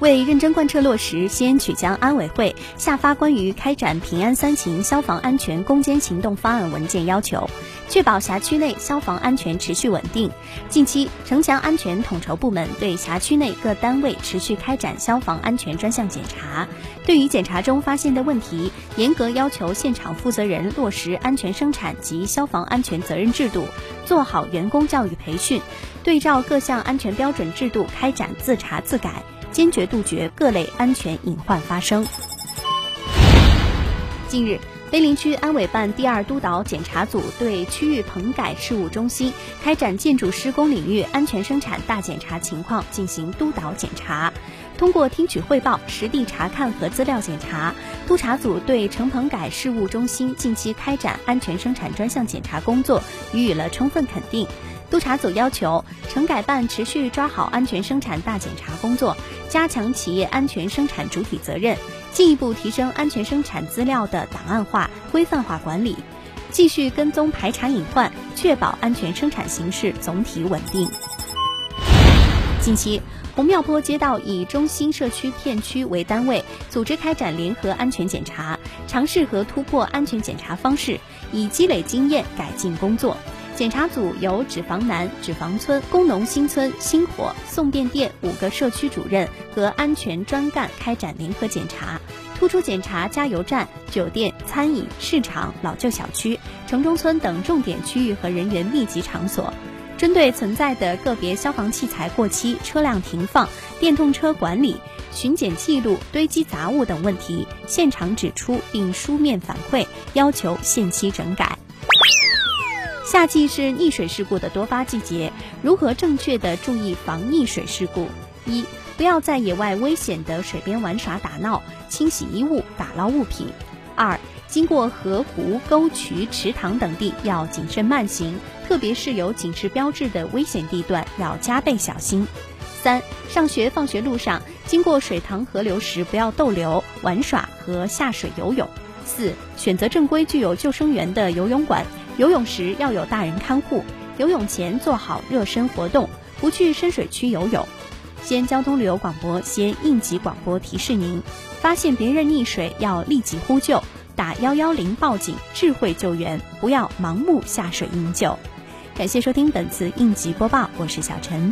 为认真贯彻落实西安曲江安委会下发关于开展平安三秦消防安全攻坚行动方案文件要求，确保辖区内消防安全持续稳定。近期，城墙安全统筹部门对辖区内各单位持续开展消防安全专项检查，对于检查中发现的问题，严格要求现场负责人落实安全生产及消防安全责任制度，做好员工教育培训，对照各项安全标准制度开展自查自改。坚决杜绝各类安全隐患发生。近日，碑林区安委办第二督导检查组对区域棚改事务中心开展建筑施工领域安全生产大检查情况进行督导检查。通过听取汇报、实地查看和资料检查，督查组对城棚改事务中心近期开展安全生产专项检查工作予以了充分肯定。督查组要求城改办持续抓好安全生产大检查工作，加强企业安全生产主体责任，进一步提升安全生产资料的档案化、规范化管理，继续跟踪排查隐患，确保安全生产形势总体稳定。近期，红庙坡街道以中心社区片区为单位，组织开展联合安全检查，尝试和突破安全检查方式，以积累经验改进工作。检查组由纸房南、纸房村、工农新村、星火、送电店五个社区主任和安全专干开展联合检查，突出检查加油站、酒店、餐饮、市场、老旧小区、城中村等重点区域和人员密集场所。针对存在的个别消防器材过期、车辆停放、电动车管理、巡检记录堆积杂物等问题，现场指出并书面反馈，要求限期整改。夏季是溺水事故的多发季节，如何正确的注意防溺水事故？一、不要在野外危险的水边玩耍打闹、清洗衣物、打捞物品；二、经过河湖、沟渠、池塘等地要谨慎慢行，特别是有警示标志的危险地段要加倍小心；三、上学放学路上经过水塘、河流时不要逗留、玩耍和下水游泳；四、选择正规、具有救生员的游泳馆。游泳时要有大人看护，游泳前做好热身活动，不去深水区游泳。西安交通旅游广播、西安应急广播提示您：发现别人溺水要立即呼救，打幺幺零报警，智慧救援，不要盲目下水营救。感谢收听本次应急播报，我是小陈。